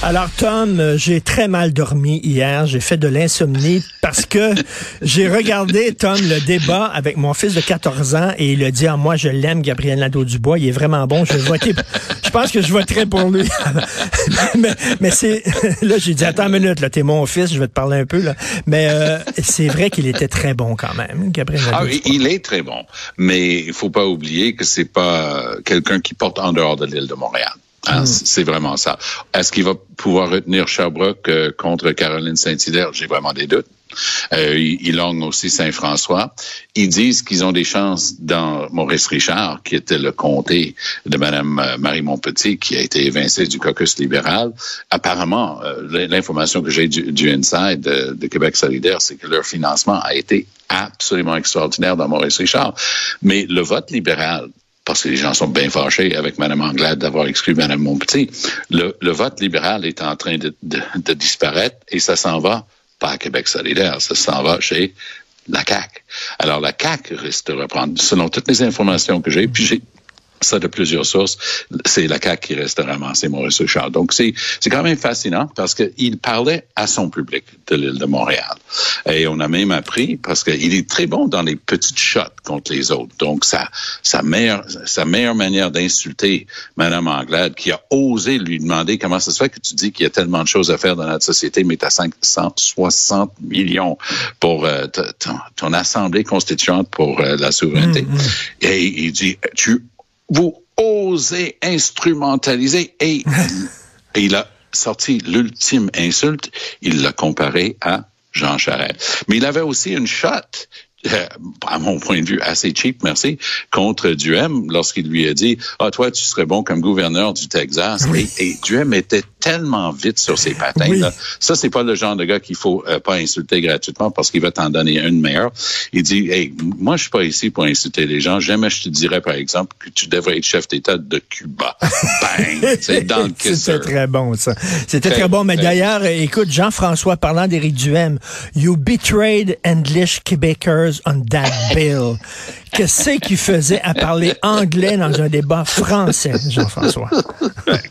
Alors Tom, j'ai très mal dormi hier, j'ai fait de l'insomnie parce que j'ai regardé Tom le débat avec mon fils de 14 ans et il a dit ah, moi je l'aime Gabriel Nadeau-Dubois, il est vraiment bon, je vais voter je pense que je voterai pour lui. mais, mais c'est là j'ai dit attends une minute là, t'es mon fils, je vais te parler un peu là. Mais euh, c'est vrai qu'il était très bon quand même, Gabriel Ah, il est très bon, mais il faut pas oublier que c'est pas quelqu'un qui porte en dehors de l'île de Montréal. Hein, C'est vraiment ça. Est-ce qu'il va pouvoir retenir Sherbrooke euh, contre Caroline Saint-Hilaire? J'ai vraiment des doutes. Euh, ils longuent aussi Saint-François. Ils disent qu'ils ont des chances dans Maurice-Richard, qui était le comté de Mme euh, Marie Montpetit, qui a été évincée du caucus libéral. Apparemment, euh, l'information que j'ai du, du, Inside de, de Québec solidaire, c'est que leur financement a été absolument extraordinaire dans Maurice-Richard. Mais le vote libéral parce que les gens sont bien fâchés avec Mme Anglade d'avoir exclu Mme Montpetit. Le, vote libéral est en train de, de, disparaître et ça s'en va pas à Québec solidaire, ça s'en va chez la CAQ. Alors, la CAQ risque de reprendre, selon toutes les informations que j'ai, puis j'ai ça de plusieurs sources, c'est la CAQ qui reste à ramasser Maurice Richard. Donc, c'est, c'est quand même fascinant parce qu'il parlait à son public de l'île de Montréal. Et on a même appris, parce qu'il est très bon dans les petites shots contre les autres. Donc, sa, sa, meilleure, sa meilleure manière d'insulter Mme Anglade, qui a osé lui demander comment ça se fait que tu dis qu'il y a tellement de choses à faire dans notre société, mais tu as 560 millions pour euh, ton, ton, assemblée constituante pour euh, la souveraineté. Mmh, mmh. Et il dit, tu vous osez instrumentaliser et, et il a sorti l'ultime insulte, il l'a comparé à Jean Charest. Mais il avait aussi une shot à mon point de vue, assez cheap, merci, contre Duhem lorsqu'il lui a dit Ah, toi, tu serais bon comme gouverneur du Texas. Oui. Et, et, Duhem était tellement vite sur ses patins. Oui. Là. Ça, c'est pas le genre de gars qu'il faut euh, pas insulter gratuitement parce qu'il va t'en donner une meilleure. Il dit Hey, moi, je suis pas ici pour insulter les gens. Jamais je te dirais, par exemple, que tu devrais être chef d'État de Cuba. Bang! C'est dans le C'était très bon, ça. C'était très, très, bon. Mais d'ailleurs, écoute, Jean-François, parlant d'Éric Duhem, You betrayed English Quebecers on that bill. Qu'est-ce qu'il faisait à parler anglais dans un débat français, Jean-François?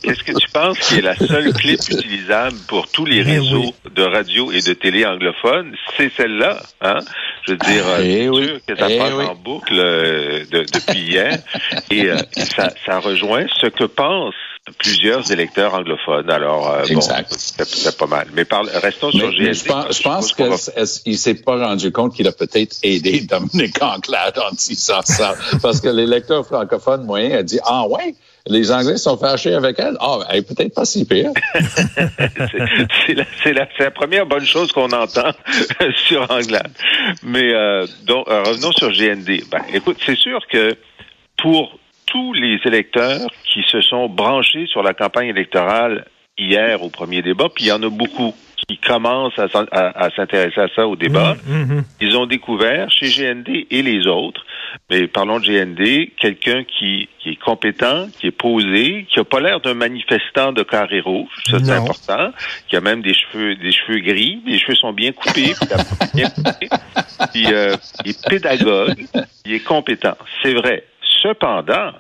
Qu'est-ce que tu penses qui est la seule clip utilisable pour tous les réseaux oui. de radio et de télé anglophones? C'est celle-là, hein? Je veux dire, eh oui. sûr que ça eh passe oui. en boucle euh, de, depuis hier. Et euh, ça, ça rejoint ce que pensent plusieurs électeurs anglophones. Alors, euh, bon, c'est pas mal. Mais parle, restons mais, sur GSD. Je pense, je pense qu'il va... s'est pas rendu compte qu'il a peut-être aidé Dominique Anglade en disant ça. parce que l'électeur francophone moyen a dit, ah ouais, les Anglais sont fâchés avec elle. Ah, elle est peut-être pas si pire. c'est la, la, la, première bonne chose qu'on entend sur Anglade. Mais euh, donc, euh, revenons sur GND. Ben, écoute, c'est sûr que pour tous les électeurs qui se sont branchés sur la campagne électorale hier au premier débat, puis il y en a beaucoup qui commencent à, à, à s'intéresser à ça au débat. Mmh, mmh. Ils ont découvert chez GND et les autres, mais parlons de GND, quelqu'un qui, qui, est compétent, qui est posé, qui a pas l'air d'un manifestant de carré rouge, ça c'est important, qui a même des cheveux des cheveux gris, les cheveux sont bien coupés, puis, bien coupés, puis euh, il est pédagogue, il est compétent, c'est vrai. Cependant,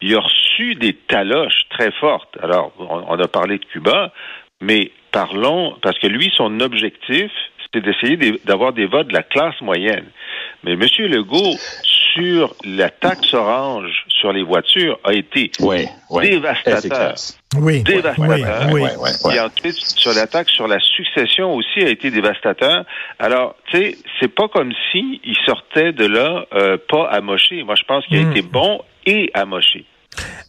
il a reçu des taloches très fortes. Alors, on, on a parlé de Cuba, mais parlons, parce que lui, son objectif, c'est d'essayer d'avoir des votes de la classe moyenne. Mais M. Legault, sur la taxe orange sur les voitures, a été oui, oui, dévastateur. Oui, dévastateur. Oui, oui, Et ensuite, sur la taxe sur la succession aussi a été dévastateur. Alors, tu sais, c'est pas comme si il sortait de là euh, pas amoché. Moi, je pense qu'il a mmh. été bon et amoché.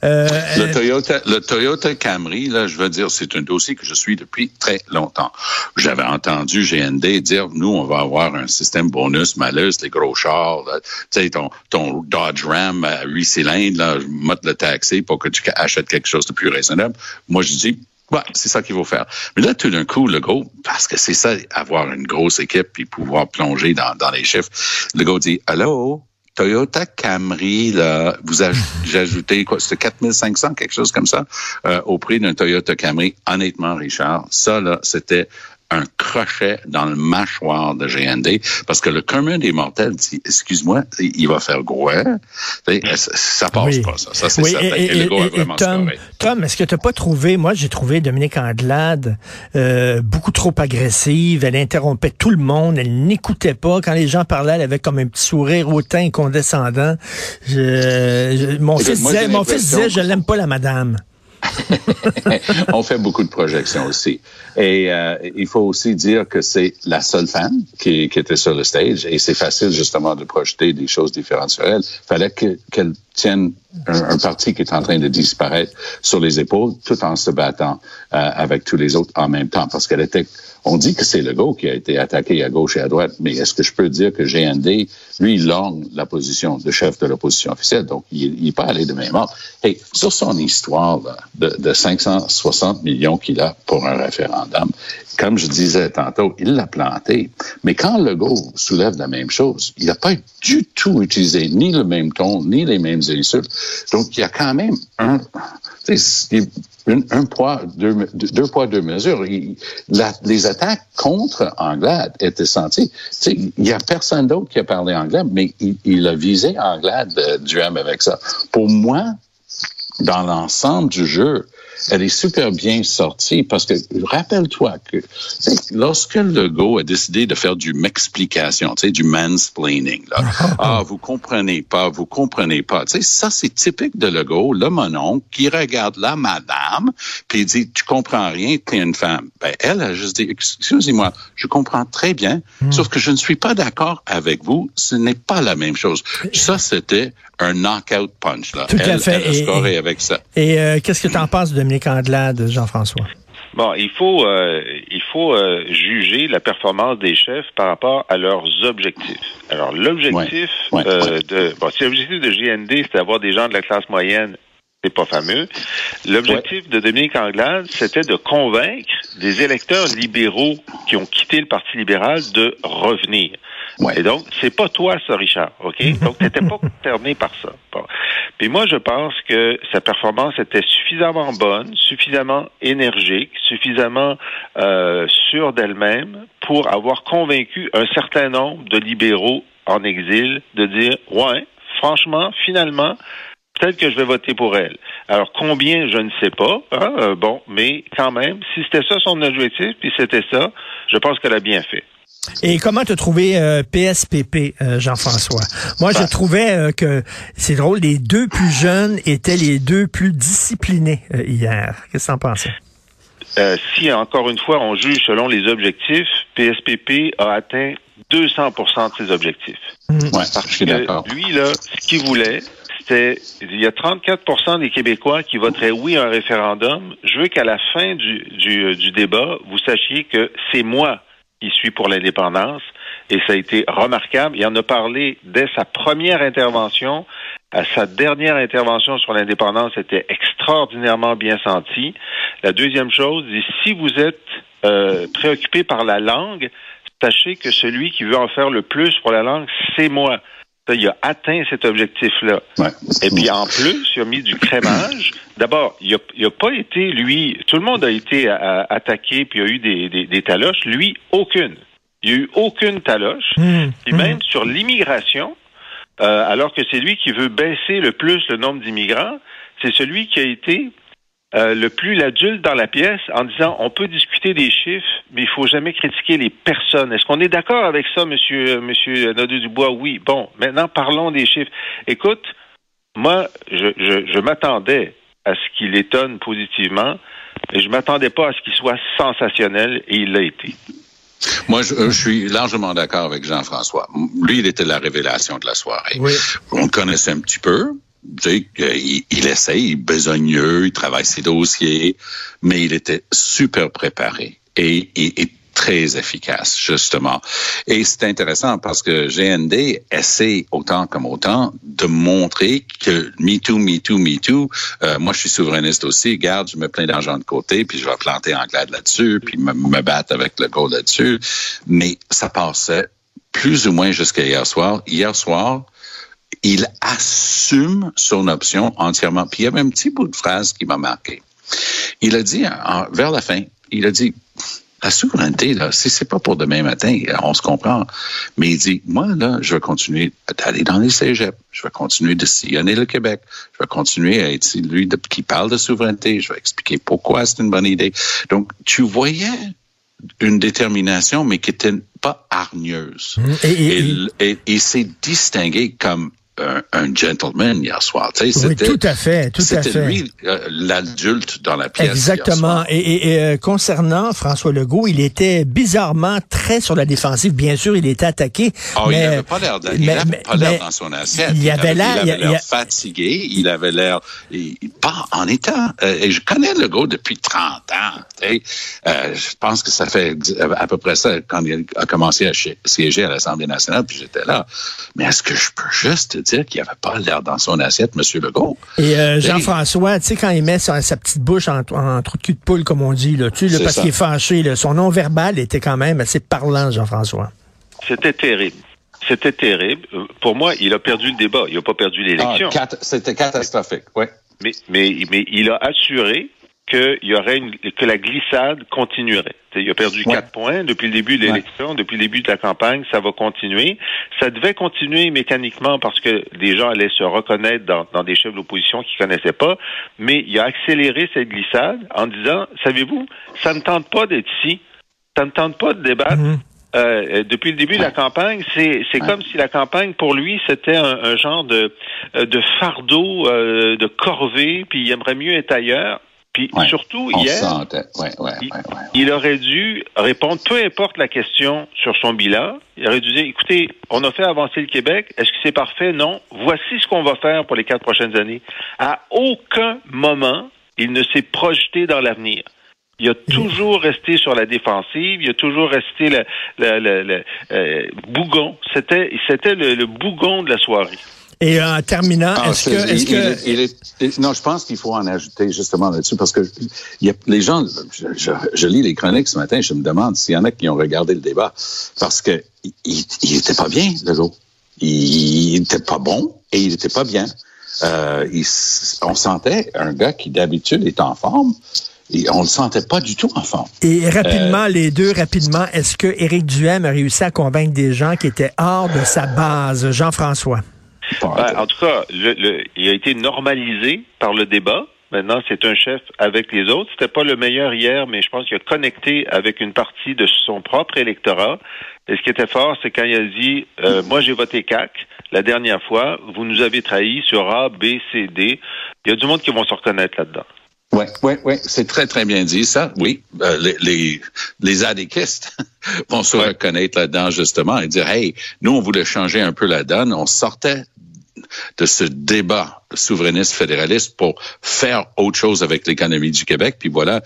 Euh, le, Toyota, le Toyota Camry, là, je veux dire, c'est un dossier que je suis depuis très longtemps. J'avais entendu GND dire, nous, on va avoir un système bonus, malus, les gros chars, tu sais, ton, ton Dodge Ram à 8 cylindres, là, je le taxer pour que tu achètes quelque chose de plus raisonnable. Moi, je dis, Ouais, c'est ça qu'il faut faire. Mais là, tout d'un coup, le gars, parce que c'est ça, avoir une grosse équipe puis pouvoir plonger dans, dans les chiffres, le gars dit, allô, Toyota Camry, là, vous ajoutez quoi, c'était 4500, quelque chose comme ça, euh, au prix d'un Toyota Camry. Honnêtement, Richard, ça, là, c'était un crochet dans le mâchoire de GND parce que le commun des mortels dit excuse-moi il va faire gros ça passe pas ça, ça c'est certain et, le gars vraiment Tom, Tom est-ce que tu n'as pas trouvé moi j'ai trouvé Dominique Anglade euh, beaucoup trop agressive elle interrompait tout le monde elle n'écoutait pas. Quand les gens parlaient elle avait comme un petit sourire hautain condescendant. Mon fils disait mon fils disait je l'aime pas la madame on fait beaucoup de projections aussi. Et euh, il faut aussi dire que c'est la seule femme qui, était sur le stage et c'est facile justement de projeter des choses différentes sur elle. Fallait qu'elle tienne un, parti qui est en train de disparaître sur les épaules tout en se battant euh, avec tous les autres en même temps parce qu'elle était on dit que c'est Legault qui a été attaqué à gauche et à droite, mais est-ce que je peux dire que GND, lui, longue la position de chef de l'opposition officielle, donc il n'est pas allé de même ordre. Hey, sur son histoire de, de 560 millions qu'il a pour un référendum, comme je disais tantôt, il l'a planté. Mais quand Legault soulève la même chose, il n'a pas du tout utilisé ni le même ton, ni les mêmes insultes. Donc, il y a quand même un, un, poids, deux, deux, poids, deux mesures. les attaques contre Anglade étaient senties. Il n'y a personne d'autre qui a parlé anglais, mais il, a visé Anglade euh, du M avec ça. Pour moi, dans l'ensemble du jeu, elle est super bien sortie parce que rappelle-toi que lorsque Legault a décidé de faire du m'explication, tu sais, du mansplaining, là, ah, vous comprenez pas, vous comprenez pas, tu sais, ça c'est typique de Legault, le monon qui regarde la madame puis il dit tu comprends rien, tu es une femme. Ben elle a juste dit excusez-moi, je comprends très bien, hmm. sauf que je ne suis pas d'accord avec vous, ce n'est pas la même chose. Ça c'était un knockout punch là. Tout elle, à fait. Elle a et, avec ça. Et euh, qu'est-ce que tu en penses de Dominique Andelade, Jean-François? Bon, il faut euh, il faut euh, juger la performance des chefs par rapport à leurs objectifs. Alors l'objectif euh, de bon, si l'objectif de GND c'est d'avoir des gens de la classe moyenne, c'est pas fameux. L'objectif de Dominique Anglade, c'était de convaincre des électeurs libéraux qui ont quitté le Parti libéral de revenir. Et donc, c'est pas toi, ça, Richard, OK? Donc, t'étais pas concerné par ça. Puis moi, je pense que sa performance était suffisamment bonne, suffisamment énergique, suffisamment euh, sûre d'elle-même pour avoir convaincu un certain nombre de libéraux en exil de dire, ouais, franchement, finalement, peut-être que je vais voter pour elle. Alors combien, je ne sais pas. Hein, euh, bon, mais quand même, si c'était ça son objectif, puis c'était ça, je pense qu'elle a bien fait. Et comment te trouvé PSPP, euh, Jean-François? Moi, je bah. trouvais euh, que c'est drôle, les deux plus jeunes étaient les deux plus disciplinés euh, hier. Qu'est-ce que tu en penses? si, encore une fois, on juge selon les objectifs, PSPP a atteint 200% de ses objectifs. Mmh. parce que lui, là, ce qu'il voulait, c'était, il y a 34% des Québécois qui voteraient oui à un référendum. Je veux qu'à la fin du, du, du débat, vous sachiez que c'est moi qui suit pour l'indépendance. Et ça a été remarquable. Il en a parlé dès sa première intervention. À sa dernière intervention sur l'indépendance était extraordinairement bien senti. La deuxième chose, si vous êtes euh, préoccupé par la langue, sachez que celui qui veut en faire le plus pour la langue, c'est moi. Il a atteint cet objectif-là. Et puis en plus, il a mis du crémage. D'abord, il n'a a pas été, lui, tout le monde a été attaqué, puis il y a eu des, des, taloches. Lui, aucune. Il n'y a eu aucune taloche. Mmh, puis même mmh. sur l'immigration, euh, alors que c'est lui qui veut baisser le plus le nombre d'immigrants, c'est celui qui a été euh, le plus l'adulte dans la pièce en disant on peut discuter des chiffres, mais il faut jamais critiquer les personnes. Est-ce qu'on est, d'accord avec ça, Monsieur Monsieur Nadeau Dubois? Oui. Bon, maintenant parlons des chiffres. Écoute, moi, je, je, je m'attendais à ce qu'il étonne positivement, mais je m'attendais pas à ce qu'il soit sensationnel, et il l'a été. Moi, je, je, suis largement d'accord avec Jean-François. Lui, il était la révélation de la soirée. Oui. On le connaissait un petit peu, tu sais, il, il essaye, il besogneux, il travaille ses dossiers, mais il était super préparé et, très efficace, justement. Et c'est intéressant parce que GND essaie autant comme autant de montrer que MeToo, MeToo, MeToo, euh, moi je suis souverainiste aussi, garde, je mets plein d'argent de côté, puis je vais planter Anglade là-dessus, puis me, me battre avec le go là-dessus. Mais ça passait plus ou moins jusqu'à hier soir. Hier soir, il assume son option entièrement. Puis il y avait un petit bout de phrase qui m'a marqué. Il a dit, en, vers la fin, il a dit, la souveraineté, là, c'est pas pour demain matin, on se comprend. Mais il dit, moi, là, je vais continuer d'aller dans les cégeps, je vais continuer de sillonner le Québec, je vais continuer à être lui de, qui parle de souveraineté, je vais expliquer pourquoi c'est une bonne idée. Donc, tu voyais une détermination, mais qui était pas hargneuse. Et, et, Et, c'est distingué comme un, un gentleman hier soir. Tu sais, oui, c'était- tout à fait, tout à C'était fait. lui, euh, l'adulte dans la pièce. hier Exactement. soir. Et, et- et, euh, concernant François Legault, il était bizarrement très sur la défensive. Bien sûr, il était attaqué. Ah, mais, il n'avait pas l'air, dans son assiette. il avait l'air- fatigué. Il avait l'air, pas en état. Euh, et je connais le gars depuis 30 ans. tu sais. Je pense que ça fait à peu près ça quand il a commencé à siéger à l'Assemblée nationale, puis j'étais là. Mais est-ce que je peux juste te dire qu'il avait pas l'air dans son assiette, Monsieur Legault? Et euh. Jean-François, tu sais, quand il met sa, sa petite bouche en, en trou de cul de poule, comme on dit, là, tu là, C'est parce qu'il est fâché, là, son non-verbal était quand même assez parlant, Jean-François. C'était terrible. C'était terrible. Pour moi, il a perdu le débat. Il n'a pas perdu Ah, l'élection. cat- C'était catastrophique, oui. mais, mais, mais il a assuré qu'il y aurait une, que la glissade continuerait. T'sais, il a perdu Ouais. quatre points depuis le début de l'élection, depuis le début de la campagne, ça va continuer. Ça devait continuer mécaniquement parce que des gens allaient se reconnaître dans, dans des chefs de l'opposition qu'ils connaissaient pas, mais il a accéléré cette glissade en disant, savez-vous, ça ne tente pas d'être ici, ça ne tente pas de débattre. Mhm. Euh, depuis le début de la campagne, c'est Ouais. comme si la campagne pour lui c'était un, un genre de euh, de fardeau, euh, de corvée, puis il aimerait mieux être ailleurs. Puis Ouais. surtout On hier, sentait. Ouais, ouais, il, ouais, ouais, ouais. il aurait dû répondre, peu importe la question sur son bilan, il aurait dû dire, écoutez, on a fait avancer le Québec, est-ce que c'est parfait? Non. Voici ce qu'on va faire pour les quatre prochaines années. À aucun moment, il ne s'est projeté dans l'avenir. Il a toujours resté sur la défensive, il a toujours resté le, le, le, le, euh, bougon. C'était, c'était le, le bougon de la soirée. Et en terminant, Ah, est-ce que, il- que, il est- il il- non, je pense qu'il faut en ajouter justement là-dessus parce que il y a, les gens, je, je- je lis les chroniques ce matin, je me demande s'il y en a qui ont regardé le débat parce que il, il, il était pas bien, le gars. Il, il était pas bon et il était pas bien. Euh, il on sentait un gars qui d'habitude est en forme et on le sentait pas du tout en forme. et rapidement, Euh, les deux, rapidement, est-ce que Éric Duhem a réussi à convaincre des gens qui étaient hors de sa base, Jean-François? Ben, en tout cas, le, le- il a été normalisé par le débat. Maintenant, c'est un chef avec les autres. C'était pas le meilleur hier, mais je pense qu'il a connecté avec une partie de son propre électorat. Et ce qui était fort, c'est quand il a dit euh, Moi, j'ai voté CAC la dernière fois. Vous nous avez trahis sur A, B, C, D. Il y a du monde qui vont se reconnaître là-dedans. Oui, oui, oui, c'est très, très bien dit, ça. Oui, Euh, les, les, les adéquistes vont se Ouais. reconnaître là-dedans, justement, et dire, hey, nous, on voulait changer un peu la donne. On sortait de ce débat souverainiste fédéraliste pour faire autre chose avec l'économie du Québec. Puis voilà,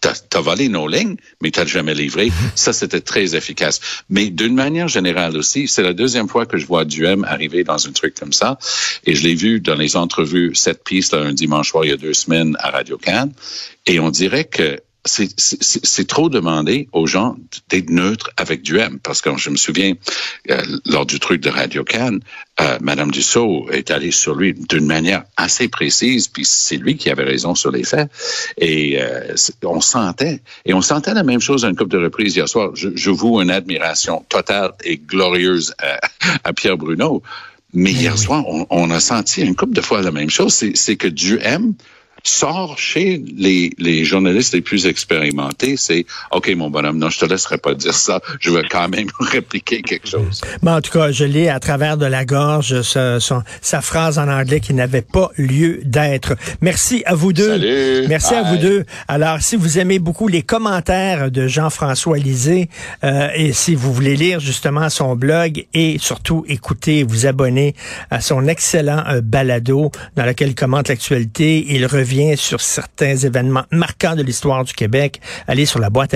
t'as T'as as volé nos lignes, mais t'as jamais livré. Ça, c'était très efficace. Mais d'une manière générale aussi, c'est la deuxième fois que je vois Duhem arriver dans un truc comme ça. Et je l'ai vu dans les entrevues, cette piste, là, un dimanche soir, il y a deux semaines, à Radio-Can. Et on dirait que c'est- trop demandé aux gens d'être neutres avec Duhem. Parce que je me souviens, euh, lors du truc de Radio Cannes, euh, Madame Dussault est allée sur lui d'une manière assez précise, puis c'est lui qui avait raison sur les faits. Et euh, on sentait, et on sentait la même chose à une couple de reprises hier soir. Je, je voue une admiration totale et glorieuse à, à Pierre Bruno. Mais hier soir, on, on a senti une couple de fois la même chose. C'est c'est que Duhem sort chez les, les journalistes les plus expérimentés, c'est OK, mon bonhomme, non, je te laisserai pas dire ça. Je vais quand même répliquer quelque chose. Mais en tout cas, je lis à travers de la gorge sa, sa phrase en anglais qui n'avait pas lieu d'être. Merci à vous deux. Salut. Merci à Bye. vous deux. Alors, si vous aimez beaucoup les commentaires de Jean-François Lisée euh, et si vous voulez lire justement son blog et surtout écouter, vous abonner à son excellent euh, balado dans lequel il commente l'actualité, il revient sur certains événements marquants de l'histoire du Québec. Allez sur la boîte